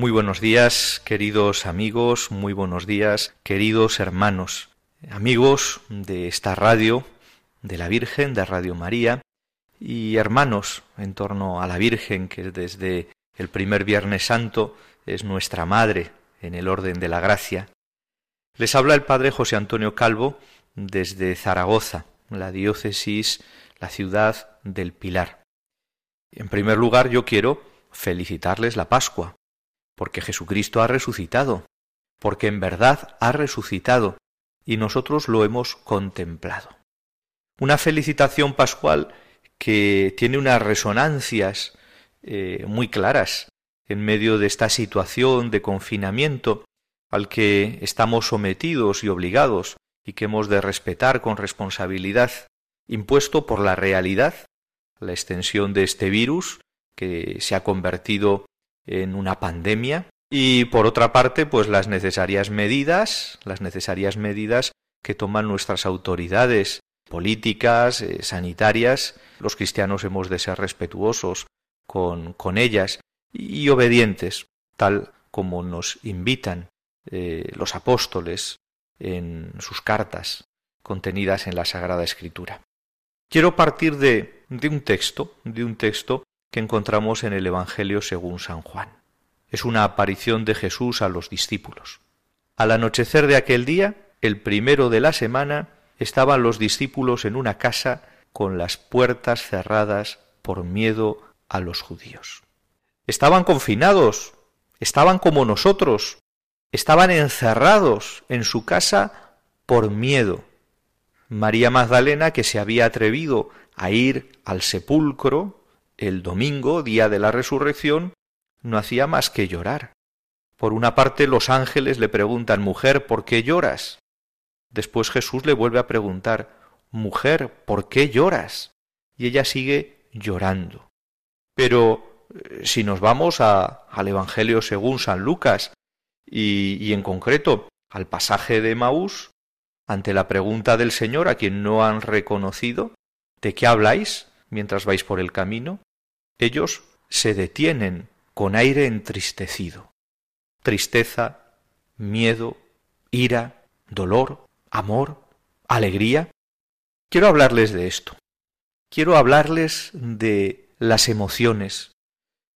Muy buenos días, queridos amigos, muy buenos días, queridos hermanos, amigos de esta radio, de la Virgen, de Radio María, y hermanos en torno a la Virgen, que desde el primer Viernes Santo es nuestra Madre en el orden de la gracia. Les habla el Padre José Antonio Calvo desde Zaragoza, la diócesis, la ciudad del Pilar. En primer lugar, yo quiero felicitarles la Pascua, porque Jesucristo ha resucitado, porque en verdad ha resucitado, y nosotros lo hemos contemplado. Una felicitación pascual que tiene unas resonancias eh, muy claras en medio de esta situación de confinamiento al que estamos sometidos y obligados y que hemos de respetar con responsabilidad, impuesto por la realidad, la extensión de este virus que se ha convertido en una pandemia y por otra parte pues las necesarias medidas, las necesarias medidas que toman nuestras autoridades políticas, eh, sanitarias, los cristianos hemos de ser respetuosos con, con ellas y obedientes, tal como nos invitan eh, los apóstoles en sus cartas contenidas en la Sagrada Escritura. Quiero partir de, de un texto, de un texto que encontramos en el Evangelio según San Juan. Es una aparición de Jesús a los discípulos. Al anochecer de aquel día, el primero de la semana, estaban los discípulos en una casa con las puertas cerradas por miedo a los judíos. Estaban confinados, estaban como nosotros, estaban encerrados en su casa por miedo. María Magdalena, que se había atrevido a ir al sepulcro, el domingo, día de la resurrección, no hacía más que llorar. Por una parte los ángeles le preguntan Mujer, ¿por qué lloras? Después Jesús le vuelve a preguntar Mujer, ¿por qué lloras? Y ella sigue llorando. Pero eh, si nos vamos a, al Evangelio según San Lucas y, y en concreto al pasaje de Maús, ante la pregunta del Señor a quien no han reconocido, ¿de qué habláis mientras vais por el camino? Ellos se detienen con aire entristecido. Tristeza, miedo, ira, dolor, amor, alegría. Quiero hablarles de esto. Quiero hablarles de las emociones.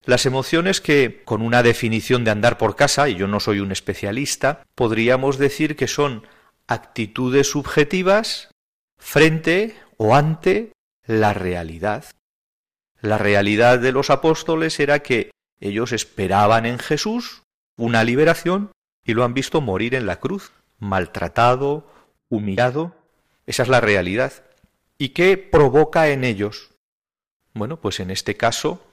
Las emociones que, con una definición de andar por casa, y yo no soy un especialista, podríamos decir que son actitudes subjetivas frente o ante la realidad. La realidad de los apóstoles era que ellos esperaban en Jesús una liberación y lo han visto morir en la cruz, maltratado, humillado. Esa es la realidad. ¿Y qué provoca en ellos? Bueno, pues en este caso,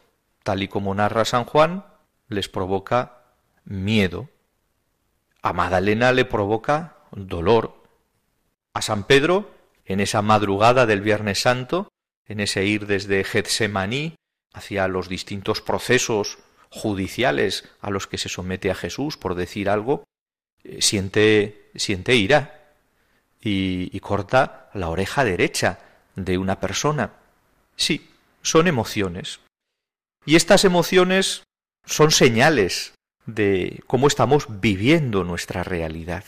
tal y como narra San Juan, les provoca miedo. A Magdalena le provoca dolor. A San Pedro, en esa madrugada del Viernes Santo, en ese ir desde Getsemaní hacia los distintos procesos judiciales a los que se somete a Jesús, por decir algo, eh, siente, siente ira y, y corta la oreja derecha de una persona. Sí, son emociones. Y estas emociones son señales de cómo estamos viviendo nuestra realidad.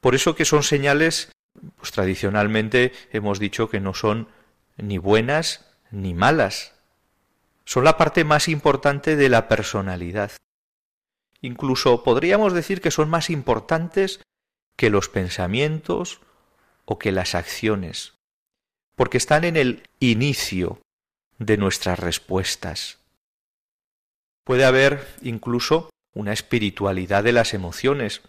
Por eso que son señales, pues tradicionalmente hemos dicho que no son ni buenas ni malas. Son la parte más importante de la personalidad. Incluso podríamos decir que son más importantes que los pensamientos o que las acciones, porque están en el inicio de nuestras respuestas. Puede haber incluso una espiritualidad de las emociones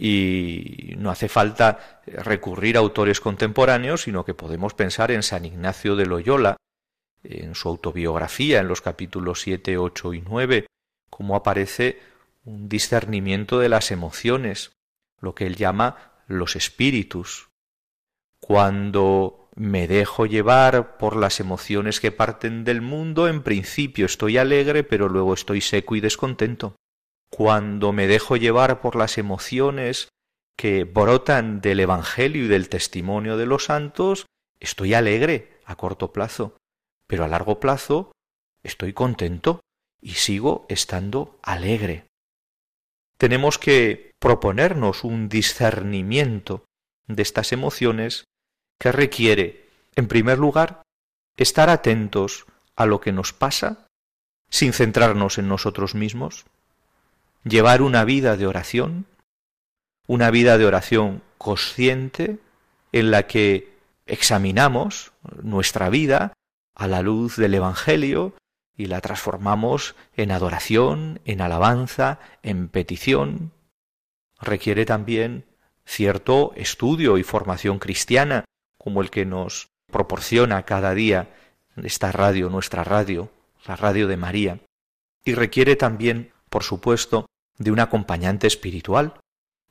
y no hace falta recurrir a autores contemporáneos, sino que podemos pensar en San Ignacio de Loyola, en su autobiografía, en los capítulos 7, 8 y 9, cómo aparece un discernimiento de las emociones, lo que él llama los espíritus. Cuando me dejo llevar por las emociones que parten del mundo, en principio estoy alegre, pero luego estoy seco y descontento. Cuando me dejo llevar por las emociones que brotan del Evangelio y del testimonio de los santos, estoy alegre a corto plazo, pero a largo plazo estoy contento y sigo estando alegre. Tenemos que proponernos un discernimiento de estas emociones que requiere, en primer lugar, estar atentos a lo que nos pasa sin centrarnos en nosotros mismos, llevar una vida de oración, una vida de oración consciente en la que examinamos nuestra vida a la luz del Evangelio y la transformamos en adoración, en alabanza, en petición. Requiere también cierto estudio y formación cristiana, como el que nos proporciona cada día esta radio, nuestra radio, la radio de María. Y requiere también, por supuesto, de un acompañante espiritual,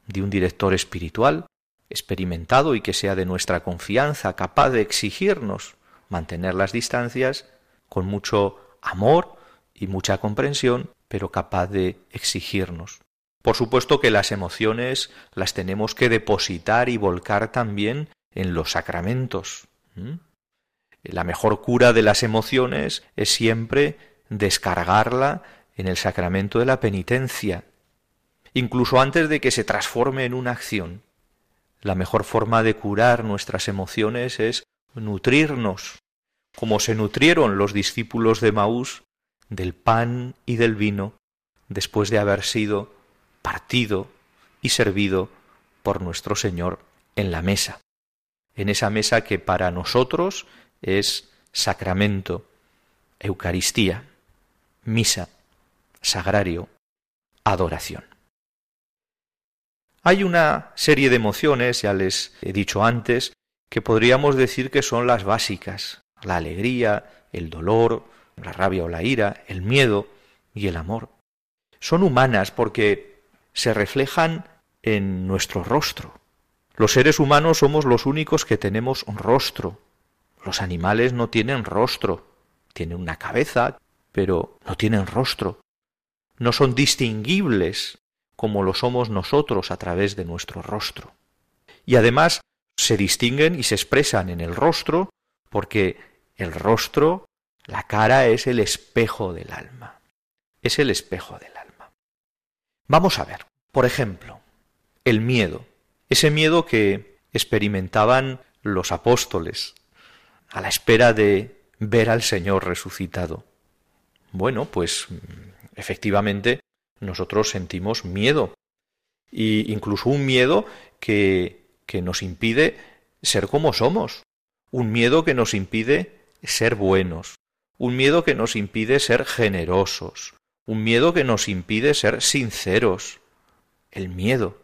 de un director espiritual, experimentado y que sea de nuestra confianza, capaz de exigirnos mantener las distancias con mucho amor y mucha comprensión, pero capaz de exigirnos. Por supuesto que las emociones las tenemos que depositar y volcar también en los sacramentos. La mejor cura de las emociones es siempre descargarla en el sacramento de la penitencia, incluso antes de que se transforme en una acción. La mejor forma de curar nuestras emociones es nutrirnos, como se nutrieron los discípulos de Maús del pan y del vino después de haber sido partido y servido por nuestro Señor en la mesa, en esa mesa que para nosotros es sacramento, Eucaristía, misa, sagrario, adoración. Hay una serie de emociones, ya les he dicho antes, que podríamos decir que son las básicas, la alegría, el dolor, la rabia o la ira, el miedo y el amor. Son humanas porque se reflejan en nuestro rostro. Los seres humanos somos los únicos que tenemos rostro. Los animales no tienen rostro. Tienen una cabeza, pero no tienen rostro. No son distinguibles como lo somos nosotros a través de nuestro rostro. Y además se distinguen y se expresan en el rostro porque el rostro, la cara es el espejo del alma. Es el espejo del alma. Vamos a ver, por ejemplo, el miedo. Ese miedo que experimentaban los apóstoles a la espera de ver al Señor resucitado. Bueno, pues efectivamente nosotros sentimos miedo, e incluso un miedo que, que nos impide ser como somos, un miedo que nos impide ser buenos, un miedo que nos impide ser generosos, un miedo que nos impide ser sinceros, el miedo.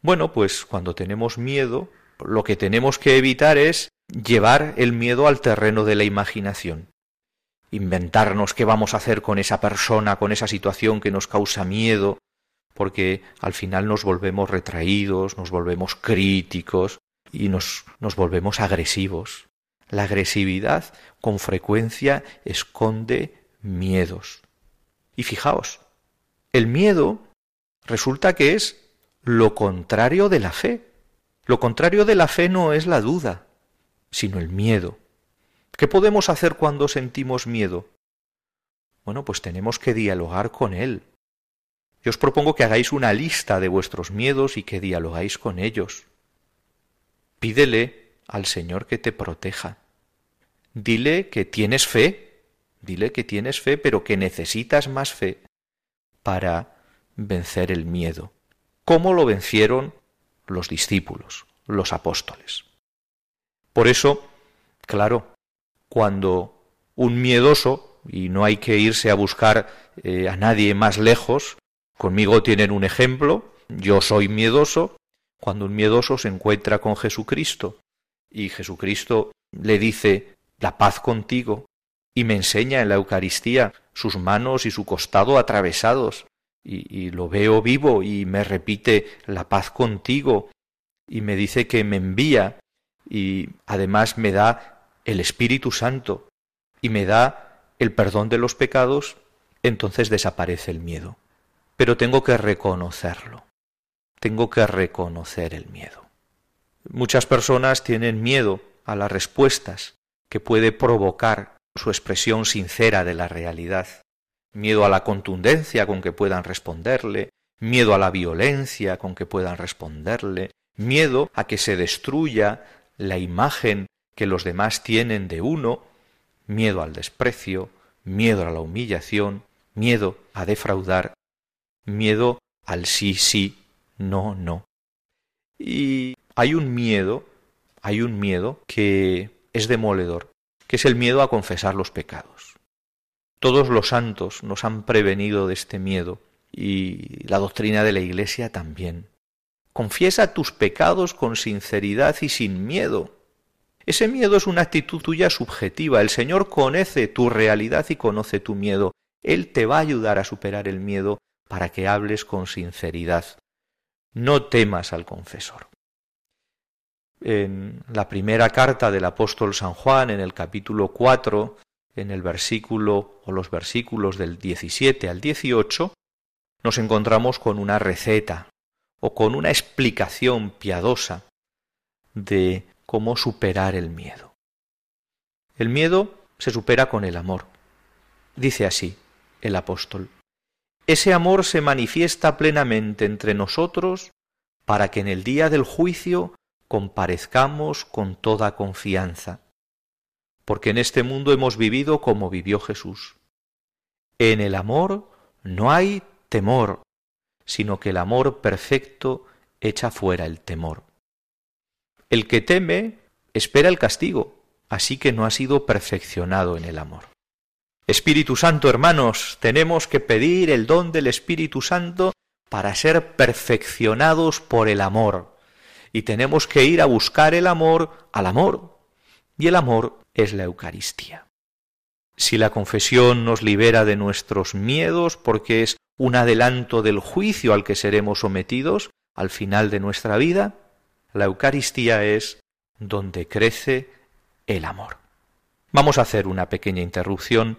Bueno, pues cuando tenemos miedo, lo que tenemos que evitar es llevar el miedo al terreno de la imaginación. Inventarnos qué vamos a hacer con esa persona, con esa situación que nos causa miedo, porque al final nos volvemos retraídos, nos volvemos críticos y nos, nos volvemos agresivos. La agresividad con frecuencia esconde miedos. Y fijaos, el miedo resulta que es lo contrario de la fe. Lo contrario de la fe no es la duda, sino el miedo. ¿Qué podemos hacer cuando sentimos miedo? Bueno, pues tenemos que dialogar con él. Yo os propongo que hagáis una lista de vuestros miedos y que dialogáis con ellos. Pídele al Señor que te proteja. Dile que tienes fe, dile que tienes fe, pero que necesitas más fe para vencer el miedo. ¿Cómo lo vencieron los discípulos, los apóstoles? Por eso, claro, cuando un miedoso, y no hay que irse a buscar eh, a nadie más lejos, conmigo tienen un ejemplo, yo soy miedoso, cuando un miedoso se encuentra con Jesucristo y Jesucristo le dice, la paz contigo, y me enseña en la Eucaristía sus manos y su costado atravesados, y, lo veo vivo y me repite la paz contigo, y me dice que me envía, y además me da el Espíritu Santo, y me da el perdón de los pecados, entonces desaparece el miedo. Pero tengo que reconocerlo, tengo que reconocer el miedo. Muchas personas tienen miedo a las respuestas que puede provocar su expresión sincera de la realidad, miedo a la contundencia con que puedan responderle, miedo a la violencia con que puedan responderle, miedo a que se destruya la imagen que los demás tienen de uno, miedo al desprecio, miedo a la humillación, miedo a defraudar, miedo al sí, sí, no, no. Y hay un miedo, hay un miedo que es demoledor, que es el miedo a confesar los pecados. Todos los santos nos han prevenido de este miedo y la doctrina de la Iglesia también. Confiesa tus pecados con sinceridad y sin miedo. Ese miedo es una actitud tuya subjetiva. El Señor conoce tu realidad y conoce tu miedo. Él te va a ayudar a superar el miedo para que hables con sinceridad. No temas al confesor en la primera carta del apóstol San Juan, en el capítulo 4, en el versículo o los versículos del 17 al 18, nos encontramos con una receta o con una explicación piadosa de cómo superar el miedo. El miedo se supera con el amor. Dice así el apóstol. Ese amor se manifiesta plenamente entre nosotros para que en el día del juicio comparezcamos con toda confianza, porque en este mundo hemos vivido como vivió Jesús. En el amor no hay temor, sino que el amor perfecto echa fuera el temor. El que teme espera el castigo, así que no ha sido perfeccionado en el amor. Espíritu Santo, hermanos, tenemos que pedir el don del Espíritu Santo para ser perfeccionados por el amor, y tenemos que ir a buscar el amor al amor. Y el amor es la Eucaristía. Si la confesión nos libera de nuestros miedos porque es un adelanto del juicio al que seremos sometidos al final de nuestra vida, la Eucaristía es donde crece el amor. Vamos a hacer una pequeña interrupción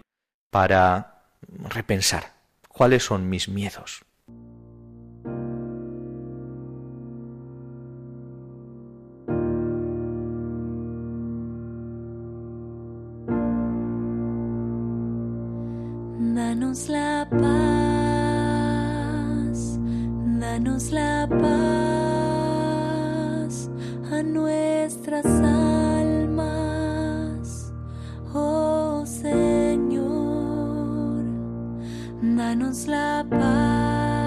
para repensar cuáles son mis miedos. Danos la paz, danos la paz nuestras almas, oh Señor. Danos la paz,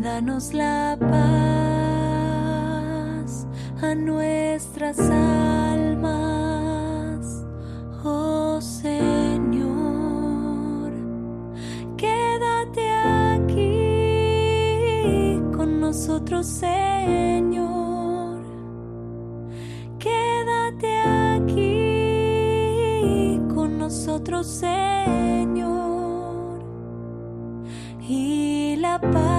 danos la paz a nuestras almas, oh Señor. nosotros, Señor. Nosotros, Señor. Y la paz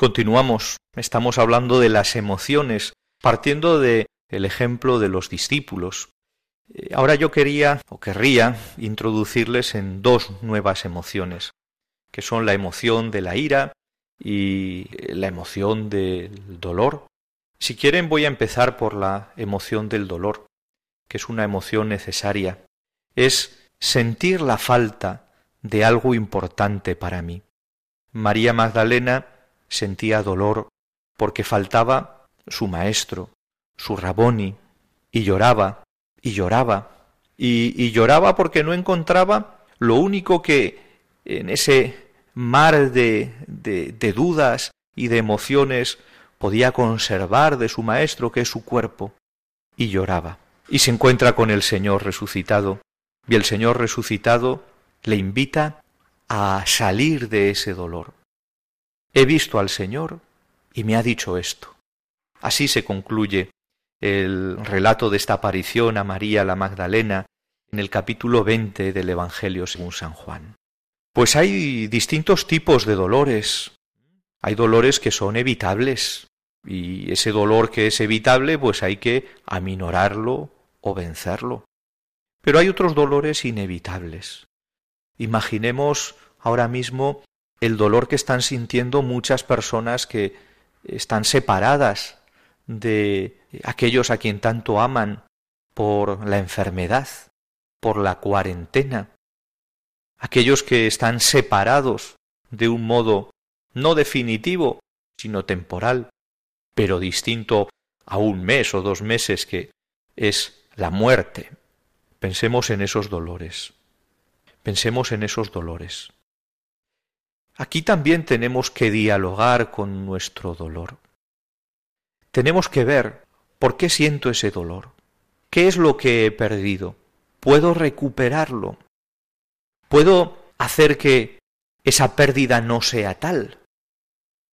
Continuamos, estamos hablando de las emociones, partiendo de el ejemplo de los discípulos. Eh, ahora yo quería o querría introducirles en dos nuevas emociones, que son la emoción de la ira y la emoción del dolor. Si quieren voy a empezar por la emoción del dolor, que es una emoción necesaria. Es sentir la falta de algo importante para mí. María Magdalena sentía dolor porque faltaba su maestro, su Raboni, y lloraba, y lloraba, y, lloraba porque no encontraba lo único que en ese mar de, de, dudas y de emociones podía conservar de su maestro, que es su cuerpo, y lloraba. Y se encuentra con el Señor resucitado, y el Señor resucitado le invita a salir de ese dolor. He visto al Señor y me ha dicho esto. Así se concluye el relato de esta aparición a María la Magdalena en el capítulo 20 del Evangelio según San Juan. Pues hay distintos tipos de dolores. Hay dolores que son evitables y ese dolor que es evitable pues hay que aminorarlo o vencerlo. Pero hay otros dolores inevitables. Imaginemos ahora mismo el dolor que están sintiendo muchas personas que están separadas de aquellos a quien tanto aman por la enfermedad, por la cuarentena, aquellos que están separados de un modo no definitivo, sino temporal, pero distinto a un mes o dos meses que es la muerte. Pensemos en esos dolores. Pensemos en esos dolores. Aquí también tenemos que dialogar con nuestro dolor. Tenemos que ver por qué siento ese dolor. ¿Qué es lo que he perdido? ¿Puedo recuperarlo? ¿Puedo hacer que esa pérdida no sea tal?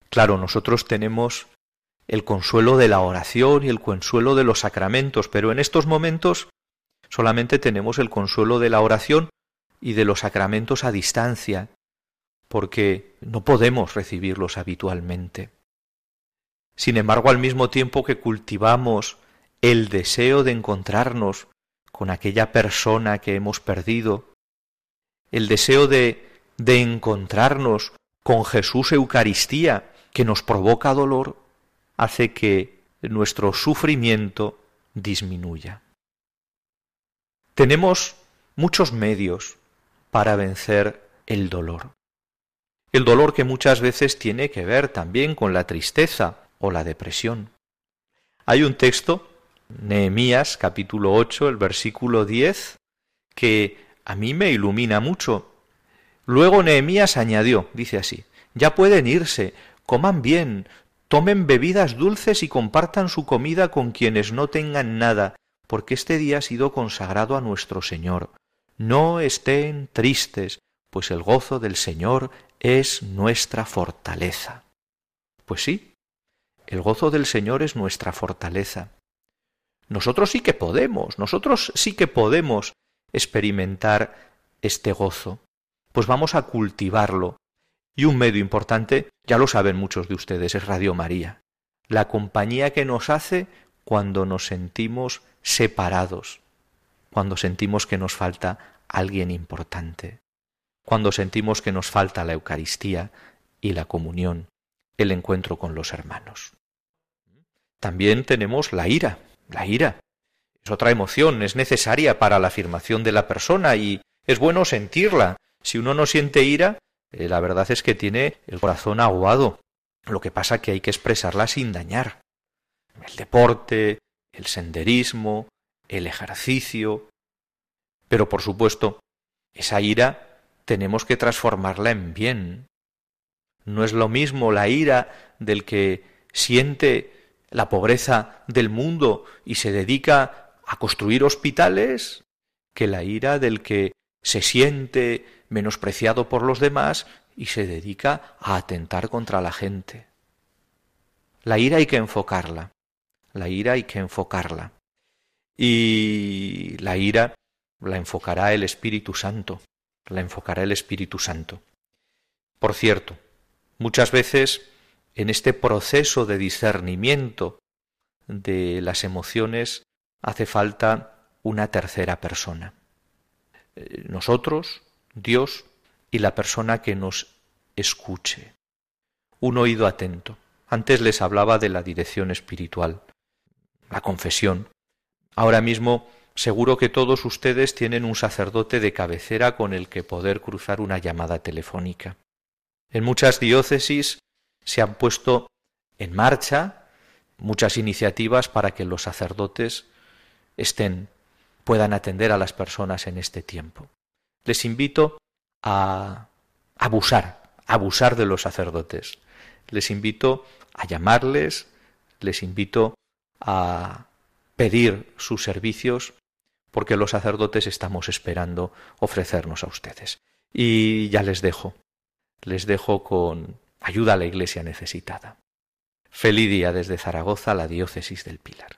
Claro, nosotros tenemos el consuelo de la oración y el consuelo de los sacramentos, pero en estos momentos solamente tenemos el consuelo de la oración y de los sacramentos a distancia, porque no podemos recibirlos habitualmente. Sin embargo, al mismo tiempo que cultivamos el deseo de encontrarnos con aquella persona que hemos perdido, el deseo de, de encontrarnos con Jesús Eucaristía, que nos provoca dolor, hace que nuestro sufrimiento disminuya. Tenemos muchos medios para vencer el dolor. El dolor que muchas veces tiene que ver también con la tristeza o la depresión. Hay un texto, Nehemías capítulo 8, el versículo 10, que a mí me ilumina mucho. Luego Nehemías añadió, dice así, ya pueden irse, coman bien, tomen bebidas dulces y compartan su comida con quienes no tengan nada, porque este día ha sido consagrado a nuestro Señor. No estén tristes, pues el gozo del Señor es nuestra fortaleza. Pues sí, el gozo del Señor es nuestra fortaleza. Nosotros sí que podemos, nosotros sí que podemos experimentar este gozo. Pues vamos a cultivarlo. Y un medio importante, ya lo saben muchos de ustedes, es Radio María. La compañía que nos hace cuando nos sentimos separados, cuando sentimos que nos falta alguien importante cuando sentimos que nos falta la Eucaristía y la comunión, el encuentro con los hermanos. También tenemos la ira. La ira es otra emoción, es necesaria para la afirmación de la persona y es bueno sentirla. Si uno no siente ira, eh, la verdad es que tiene el corazón aguado. Lo que pasa que hay que expresarla sin dañar. El deporte, el senderismo, el ejercicio. Pero por supuesto, esa ira tenemos que transformarla en bien. No es lo mismo la ira del que siente la pobreza del mundo y se dedica a construir hospitales que la ira del que se siente menospreciado por los demás y se dedica a atentar contra la gente. La ira hay que enfocarla, la ira hay que enfocarla. Y la ira la enfocará el Espíritu Santo la enfocará el Espíritu Santo. Por cierto, muchas veces en este proceso de discernimiento de las emociones hace falta una tercera persona. Eh, nosotros, Dios y la persona que nos escuche. Un oído atento. Antes les hablaba de la dirección espiritual, la confesión. Ahora mismo seguro que todos ustedes tienen un sacerdote de cabecera con el que poder cruzar una llamada telefónica. En muchas diócesis se han puesto en marcha muchas iniciativas para que los sacerdotes estén puedan atender a las personas en este tiempo. Les invito a abusar, abusar de los sacerdotes. Les invito a llamarles, les invito a pedir sus servicios, porque los sacerdotes estamos esperando ofrecernos a ustedes. Y ya les dejo, les dejo con ayuda a la iglesia necesitada. Feliz día desde Zaragoza, la diócesis del Pilar.